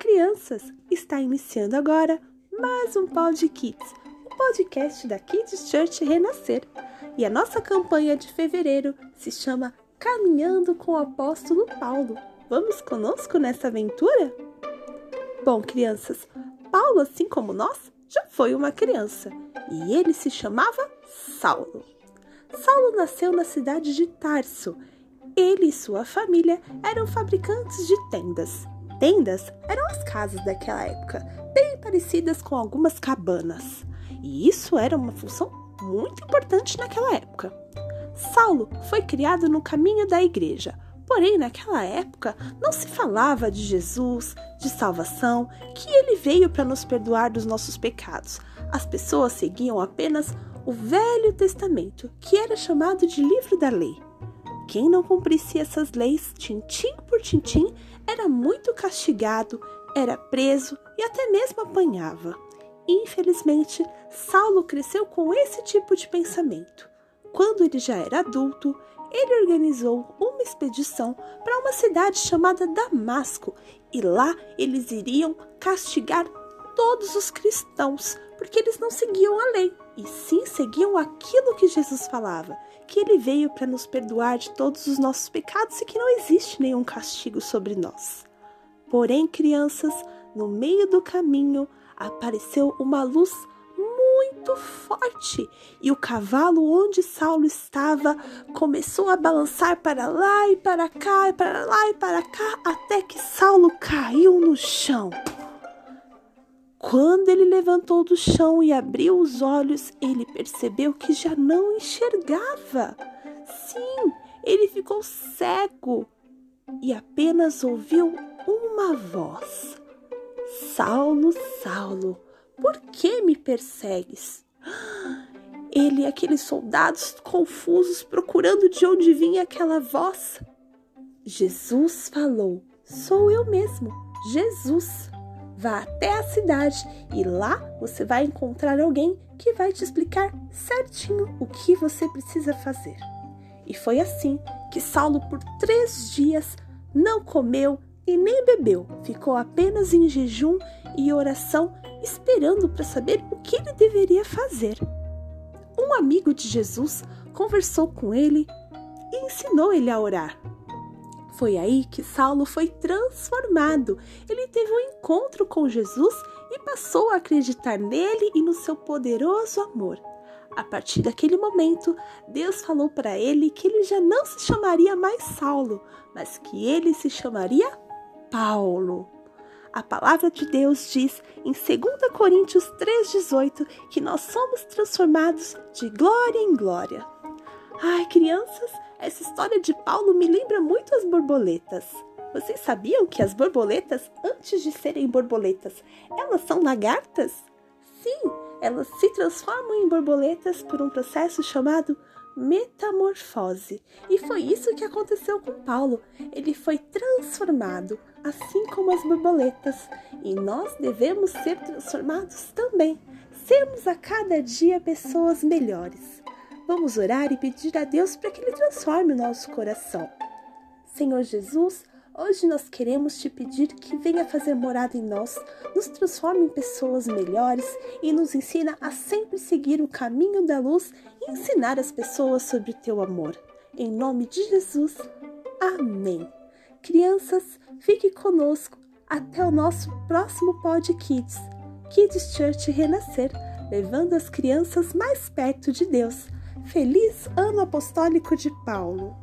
crianças! Está iniciando agora mais um Pod Kids, o podcast da Kids Church Renascer. E a nossa campanha de fevereiro se chama Caminhando com o Apóstolo Paulo. Vamos conosco nessa aventura? Bom, crianças, Paulo, assim como nós, já foi uma criança e ele se chamava Saulo. Saulo nasceu na cidade de Tarso. Ele e sua família eram fabricantes de tendas tendas eram as casas daquela época, bem parecidas com algumas cabanas. E isso era uma função muito importante naquela época. Saulo foi criado no caminho da igreja, porém naquela época não se falava de Jesus, de salvação, que ele veio para nos perdoar dos nossos pecados. As pessoas seguiam apenas o Velho Testamento, que era chamado de livro da lei. Quem não cumprisse essas leis, tintim por tintim, era muito castigado, era preso e até mesmo apanhava. Infelizmente, Saulo cresceu com esse tipo de pensamento. Quando ele já era adulto, ele organizou uma expedição para uma cidade chamada Damasco e lá eles iriam castigar todos os cristãos, porque eles não seguiam a lei, e sim seguiam aquilo que Jesus falava, que ele veio para nos perdoar de todos os nossos pecados e que não existe nenhum castigo sobre nós. Porém, crianças, no meio do caminho apareceu uma luz muito forte e o cavalo onde Saulo estava começou a balançar para lá e para cá, para lá e para cá, até que Saulo caiu no chão. Quando ele levantou do chão e abriu os olhos, ele percebeu que já não enxergava. Sim, ele ficou cego e apenas ouviu uma voz: Saulo, Saulo, por que me persegues? Ele e aqueles soldados confusos procurando de onde vinha aquela voz. Jesus falou: Sou eu mesmo, Jesus. Vá até a cidade e lá você vai encontrar alguém que vai te explicar certinho o que você precisa fazer. E foi assim que Saulo, por três dias, não comeu e nem bebeu, ficou apenas em jejum e oração, esperando para saber o que ele deveria fazer. Um amigo de Jesus conversou com ele e ensinou ele a orar. Foi aí que Saulo foi transformado. Ele teve um encontro com Jesus e passou a acreditar nele e no seu poderoso amor. A partir daquele momento, Deus falou para ele que ele já não se chamaria mais Saulo, mas que ele se chamaria Paulo. A palavra de Deus diz em 2 Coríntios 3,18 que nós somos transformados de glória em glória. Ai, crianças, essa história de Paulo me lembra muito as borboletas. Vocês sabiam que as borboletas, antes de serem borboletas, elas são lagartas? Sim, elas se transformam em borboletas por um processo chamado metamorfose. E foi isso que aconteceu com Paulo. Ele foi transformado, assim como as borboletas. E nós devemos ser transformados também. Sermos a cada dia pessoas melhores. Vamos orar e pedir a Deus para que Ele transforme o nosso coração. Senhor Jesus, hoje nós queremos te pedir que venha fazer morada em nós, nos transforme em pessoas melhores e nos ensina a sempre seguir o caminho da luz e ensinar as pessoas sobre o teu amor. Em nome de Jesus, amém. Crianças, fique conosco até o nosso próximo Pod Kids, Kids Church Renascer, levando as crianças mais perto de Deus. Feliz Ano Apostólico de Paulo!